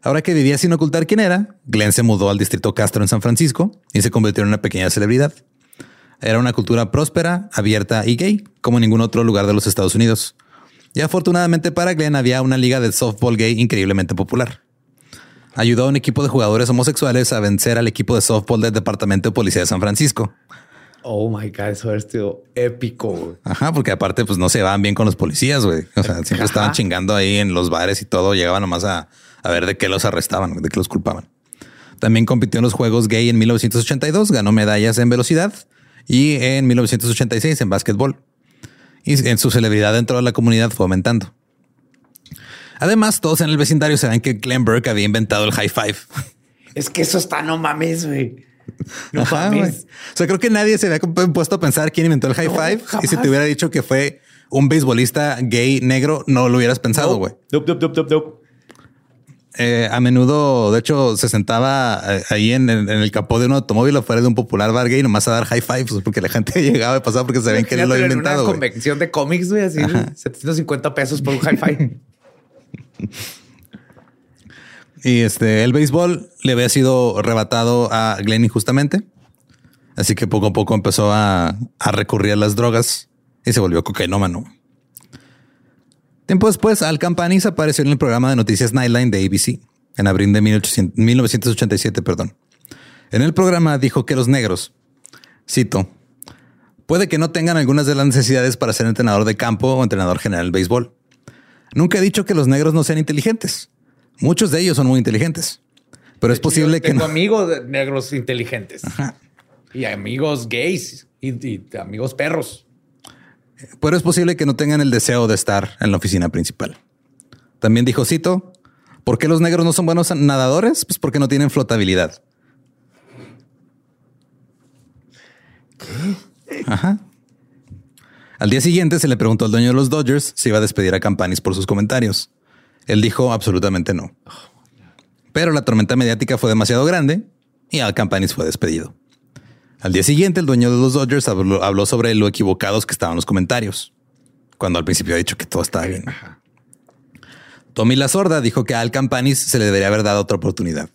Ahora que vivía sin ocultar quién era, Glenn se mudó al distrito Castro en San Francisco y se convirtió en una pequeña celebridad. Era una cultura próspera, abierta y gay, como ningún otro lugar de los Estados Unidos. Y afortunadamente para Glenn había una liga de softball gay increíblemente popular. Ayudó a un equipo de jugadores homosexuales a vencer al equipo de softball del Departamento de Policía de San Francisco. Oh my God, eso ha sido épico. Ajá, porque aparte, pues no se van bien con los policías, güey. O sea, siempre estaban chingando ahí en los bares y todo. Llegaban nomás a, a ver de qué los arrestaban, de qué los culpaban. También compitió en los Juegos Gay en 1982, ganó medallas en velocidad y en 1986 en básquetbol. Y en su celebridad dentro de la comunidad fue aumentando. Además, todos en el vecindario saben que Glenn Burke había inventado el high five. <laughs> Es que eso está, no mames, güey. No Ajá, mames. O sea, creo que nadie se había puesto a pensar quién inventó el high No, five. Y si te hubiera dicho que fue un beisbolista gay negro, no lo hubieras pensado, güey. Nope, nope, nope, nope, nope. Eh, a menudo, de hecho, se sentaba eh, ahí en, en- en el capó de un automóvil afuera de un popular bar gay nomás a dar high fives porque la gente <laughs> llegaba y pasaba porque sabían que él lo había inventado. Una convención de cómics, güey, así 750 pesos por un hi-fi. <laughs> Y este, el béisbol le había sido arrebatado a Glenn injustamente. Así que poco a poco empezó a, a recurrir a las drogas y se volvió cocainómano. Tiempo después, Al Campanis apareció en el programa de noticias Nightline de ABC en abril de 1800 1987. Perdón. En el programa dijo que los negros, cito, puede que no tengan algunas de las necesidades para ser entrenador de campo o entrenador general de béisbol. Nunca he dicho que los negros no sean inteligentes. Muchos de ellos son muy inteligentes. Pero es posible que tengo no. amigos de- negros inteligentes y amigos gays y, y amigos perros. Pero es posible que no tengan el deseo de estar en la oficina principal. También dijo Cito, ¿por qué los negros no son buenos nadadores? Pues porque no tienen flotabilidad. Ajá. Al día siguiente se le preguntó al dueño de los Dodgers si iba a despedir a Campanis por sus comentarios. Él dijo absolutamente no. Pero la tormenta mediática fue demasiado grande y Al Campanis fue despedido. Al día siguiente, el dueño de los Dodgers habló, habló sobre lo equivocados que estaban los comentarios, cuando al principio ha dicho que todo estaba bien. Tommy La Sorda dijo que a Al Campanis se le debería haber dado otra oportunidad.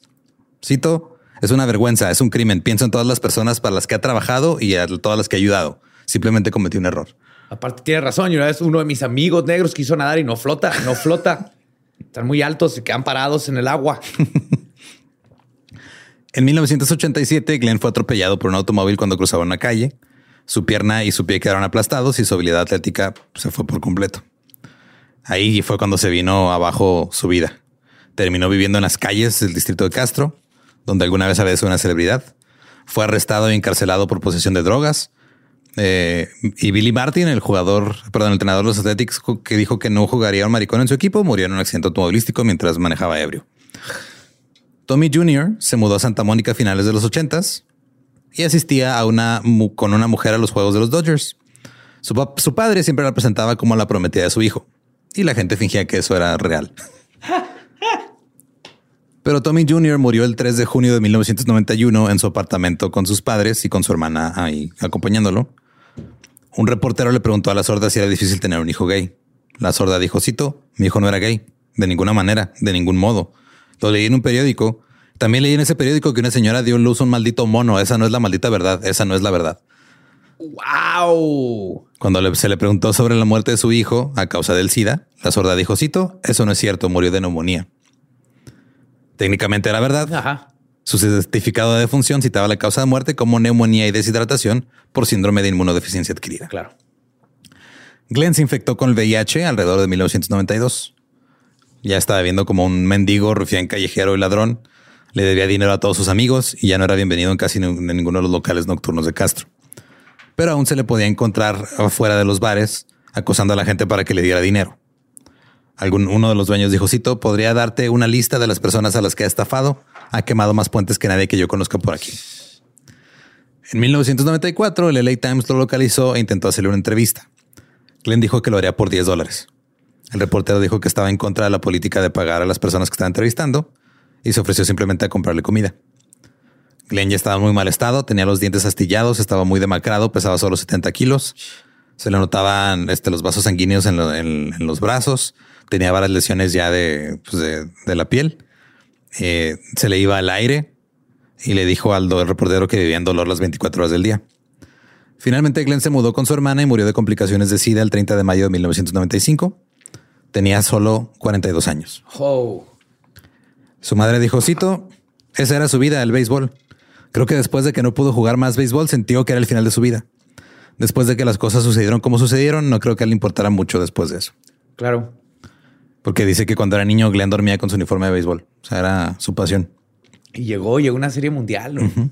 Cito, es una vergüenza, es un crimen. Pienso en todas las personas para las que ha trabajado y a todas las que ha ayudado. Simplemente cometió un error. Aparte, tiene razón. Y una vez uno de mis amigos negros quiso nadar y no flota, no flota. <laughs> Están muy altos y quedan parados en el agua. <laughs> En 1987, Glenn fue atropellado por un automóvil cuando cruzaba una calle. Su pierna y su pie quedaron aplastados y su habilidad atlética se fue por completo. Ahí fue cuando se vino abajo su vida. Terminó viviendo en las calles del distrito de Castro, donde alguna vez había sido una celebridad. Fue arrestado y encarcelado por posesión de drogas. Eh, y Billy Martin, el jugador, perdón, el entrenador de los Athletics, que dijo que no jugaría un maricón en su equipo, murió en un accidente automovilístico mientras manejaba ebrio. Tommy Jr. se mudó a Santa Mónica a finales de los 80s y asistía a una con una mujer a los juegos de los Dodgers. Su, su padre siempre la presentaba como la prometida de su hijo y la gente fingía que eso era real. <laughs> Pero Tommy Jr. murió el 3 de junio de 1991 en su apartamento con sus padres y con su hermana ahí acompañándolo. Un reportero le preguntó a la sorda si era difícil tener un hijo gay. La sorda dijo, cito, mi hijo no era gay, de ninguna manera, de ningún modo. Lo leí en un periódico. También leí en ese periódico que una señora dio luz a un maldito mono. Esa no es la maldita verdad. Esa no es la verdad. ¡Wow! Cuando le- se le preguntó sobre la muerte de su hijo a causa del SIDA, la sorda dijo, cito, eso no es cierto, murió de neumonía. Técnicamente era verdad. Ajá. Su certificado de defunción citaba la causa de muerte como neumonía y deshidratación por síndrome de inmunodeficiencia adquirida. Claro. Glenn se infectó con el VIH alrededor de 1992. Ya estaba viendo como un mendigo, rufián callejero y ladrón. Le debía dinero a todos sus amigos y ya no era bienvenido en casi ninguno de los locales nocturnos de Castro. Pero aún se le podía encontrar afuera de los bares acosando a la gente para que le diera dinero. Algún, uno de los dueños dijo, Cito, podría darte una lista de las personas a las que ha estafado. Ha quemado más puentes que nadie que yo conozca por aquí. En 1994, el LA Times lo localizó e intentó hacerle una entrevista. Glenn dijo que lo haría por 10 dólares. El reportero dijo que estaba en contra de la política de pagar a las personas que estaban entrevistando y se ofreció simplemente a comprarle comida. Glenn ya estaba muy mal estado, tenía los dientes astillados, estaba muy demacrado, pesaba solo 70 kilos. Se le notaban este, los vasos sanguíneos en, lo- en- en los brazos, tenía varias lesiones ya de, pues, la piel. Eh, se le iba al aire y le dijo al reportero que vivía en dolor las 24 horas del día. Finalmente, Glenn se mudó con su hermana y murió de complicaciones de SIDA el 30 de mayo de 1995. Tenía solo 42 años. Oh. Su madre dijo, Cito, esa era su vida, el béisbol. Creo que después de que no pudo jugar más béisbol, sintió que era el final de su vida. Después de que las cosas sucedieron como sucedieron, no creo que le importara mucho después de eso. Claro. Porque dice que cuando era niño, Glenn dormía con su uniforme de béisbol. O sea, era su pasión. Y llegó, llegó una serie mundial. ¿no?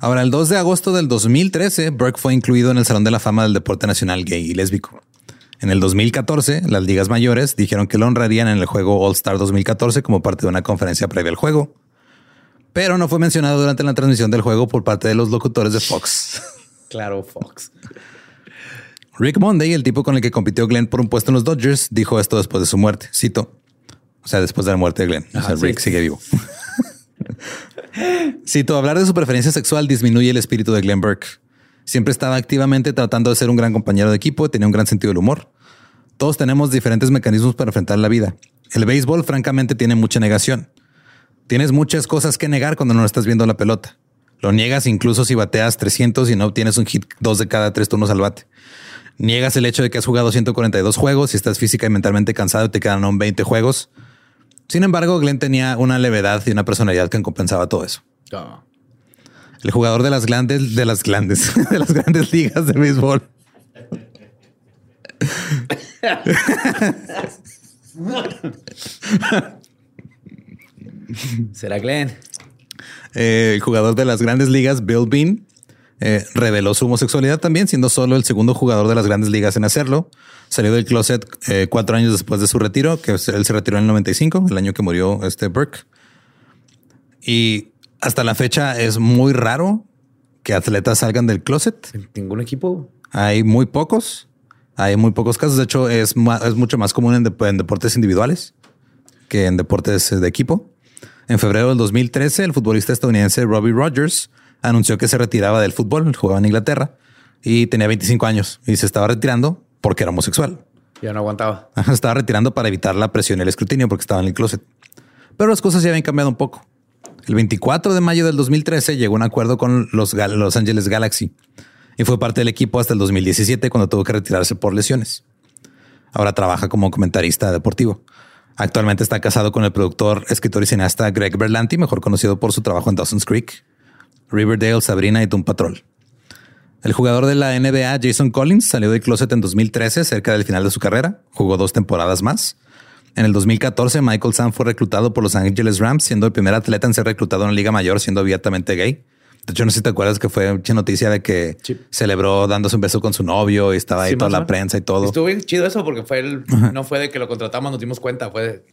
Ahora, el 2 de agosto del 2013, Burke fue incluido en el Salón de la Fama del Deporte Nacional Gay y Lésbico. En el 2014, las ligas mayores dijeron que lo honrarían en el juego All Star 2014 como parte de una conferencia previa al juego. Pero no fue mencionado durante la transmisión del juego por parte de los locutores de Fox. <laughs> Claro, Fox. Rick Monday, el tipo con el que compitió Glenn por un puesto en los Dodgers, dijo esto después de su muerte. Cito. O sea, después de la muerte de Glenn. O sea, Ajá, sí. Rick sigue vivo. <laughs> Cito, hablar de su preferencia sexual disminuye el espíritu de Glenn Burke. Siempre estaba activamente tratando de ser un gran compañero de equipo tenía un gran sentido del humor. Todos tenemos diferentes mecanismos para enfrentar la vida. El béisbol, francamente, tiene mucha negación. Tienes muchas cosas que negar cuando no estás viendo la pelota. Lo niegas incluso si bateas 300 y no obtienes un hit dos de cada tres turnos al bate. Niegas el hecho de que has jugado 142 juegos y estás física y mentalmente cansado y te quedan aún 20 juegos. Sin embargo, Glenn tenía una levedad y una personalidad que compensaba todo eso. Oh. El jugador de las grandes, de las grandes, <laughs> de las grandes ligas de béisbol. ¿Será Glenn? Eh, el jugador de las grandes ligas, Bill Bean, eh, reveló su homosexualidad también, siendo solo el segundo jugador de las grandes ligas en hacerlo. Salió del closet eh, cuatro años después de su retiro, que él se retiró en el 95, el año que murió este Burke. Y hasta la fecha es muy raro que atletas salgan del closet. ¿En ningún equipo? Hay muy pocos. Hay muy pocos casos. De hecho, es, mucho más común en, dep- en deportes individuales que en deportes de equipo. En febrero del 2013, el futbolista estadounidense Robbie Rogers anunció que se retiraba del fútbol. Jugaba en Inglaterra y tenía 25 años y se estaba retirando porque era homosexual. Ya no aguantaba. Estaba retirando para evitar la presión y el escrutinio porque estaba en el closet. Pero las cosas ya habían cambiado un poco. El 24 de mayo del 2013 llegó a un acuerdo con los Los Angeles Galaxy y fue parte del equipo hasta el 2017 cuando tuvo que retirarse por lesiones. Ahora trabaja como comentarista deportivo. Actualmente está casado con el productor, escritor y cineasta Greg Berlanti, mejor conocido por su trabajo en Dawson's Creek, Riverdale, Sabrina y Doom Patrol. El jugador de la NBA, Jason Collins, salió del closet en 2013, cerca del final de su carrera. Jugó dos temporadas más. En el 2014, Michael Sam fue reclutado por Los Angeles Rams, siendo el primer atleta en ser reclutado en la Liga Mayor, siendo abiertamente gay. De hecho, no sé si te acuerdas que fue mucha noticia de que Sí. celebró dándose un beso con su novio y estaba ahí Sí, toda la prensa y todo. Estuvo bien chido eso porque fue el, no fue de que lo contratamos, nos dimos cuenta, fue de,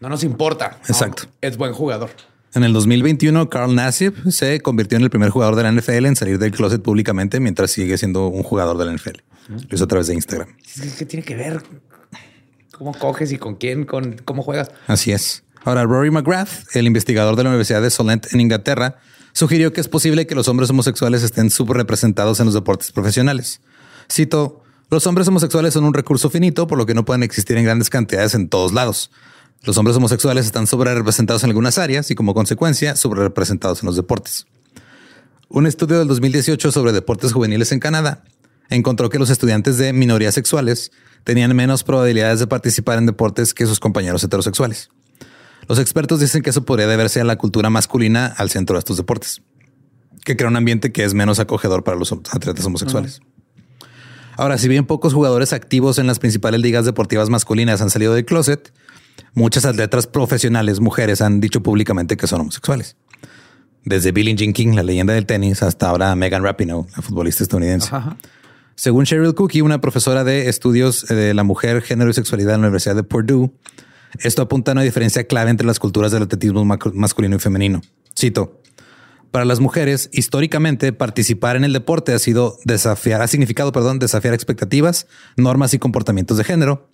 no nos importa. No, Exacto. es buen jugador. En el 2021, Carl Nassib se convirtió en el primer jugador de la NFL en salir del closet públicamente mientras sigue siendo un jugador de la NFL. Lo hizo a través de Instagram. ¿Qué tiene que ver? ¿Cómo coges y con quién? Con cómo juegas? Así es. Ahora, Rory McGrath, el investigador de la Universidad de Solent en Inglaterra, sugirió que es posible que los hombres homosexuales estén subrepresentados en los deportes profesionales. Cito, los hombres homosexuales son un recurso finito, por lo que no pueden existir en grandes cantidades en todos lados. Los hombres homosexuales están subrepresentados en algunas áreas y como consecuencia subrepresentados en los deportes. Un estudio del 2018 sobre deportes juveniles en Canadá encontró que los estudiantes de minorías sexuales tenían menos probabilidades de participar en deportes que sus compañeros heterosexuales. Los expertos dicen que eso podría deberse a la cultura masculina al centro de estos deportes, que crea un ambiente que es menos acogedor para los atletas homosexuales. Ahora, si bien pocos jugadores activos en las principales ligas deportivas masculinas han salido del closet, muchas atletas profesionales mujeres han dicho públicamente que son homosexuales. Desde Billie Jean King, la leyenda del tenis, hasta ahora Megan Rapinoe, la futbolista estadounidense. Ajá. Según Cheryl Cookie, una profesora de estudios de la mujer, género y sexualidad en la Universidad de Purdue, esto apunta a una diferencia clave entre las culturas del atletismo masculino y femenino. Cito. Para las mujeres, históricamente, participar en el deporte ha sido desafiar, ha significado, perdón, desafiar expectativas, normas y comportamientos de género.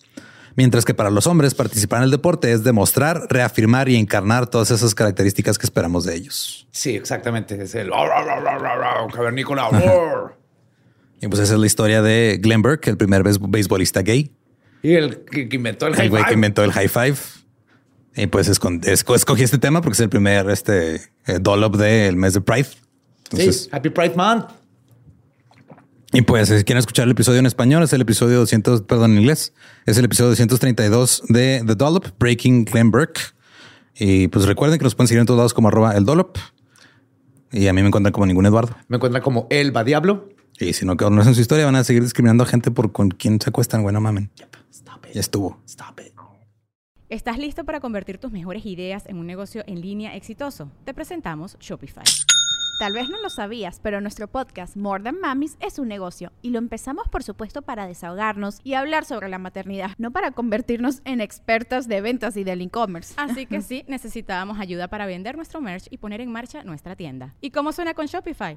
Mientras que para los hombres, participar en el deporte es demostrar, reafirmar y encarnar todas esas características que esperamos de ellos. Sí, exactamente. Es el cavernícola. Y pues esa es la historia de Glenn Burke, el primer beis- beisbolista gay. y el que, que inventó el el high güey que five. inventó el high five. Y pues escogí este tema porque es el primer este, eh, dollop del mes de Pride. Sí, Happy Pride Month. Y pues, si quieren escuchar el episodio en español, es el episodio 200, perdón, en inglés, es el episodio 232 de The Dollop, Breaking Glenn Burke. Y pues recuerden que nos pueden seguir en todos lados como arroba el Dollop. Y a mí me encuentran como ningún Eduardo. Me encuentran como El Va Diablo. Y si no conocen su historia, van a seguir discriminando a gente por con quién se acuestan. Bueno, mamen. Ya estuvo. ¿Estás listo para convertir tus mejores ideas en un negocio en línea exitoso? Te presentamos Shopify. Tal vez no lo sabías, pero nuestro podcast More Than Mamis es un negocio y lo empezamos por supuesto para desahogarnos y hablar sobre la maternidad, no para convertirnos en expertas de ventas y del e-commerce. Así que <laughs> sí, necesitábamos ayuda para vender nuestro merch y poner en marcha nuestra tienda. ¿Y cómo suena con Shopify?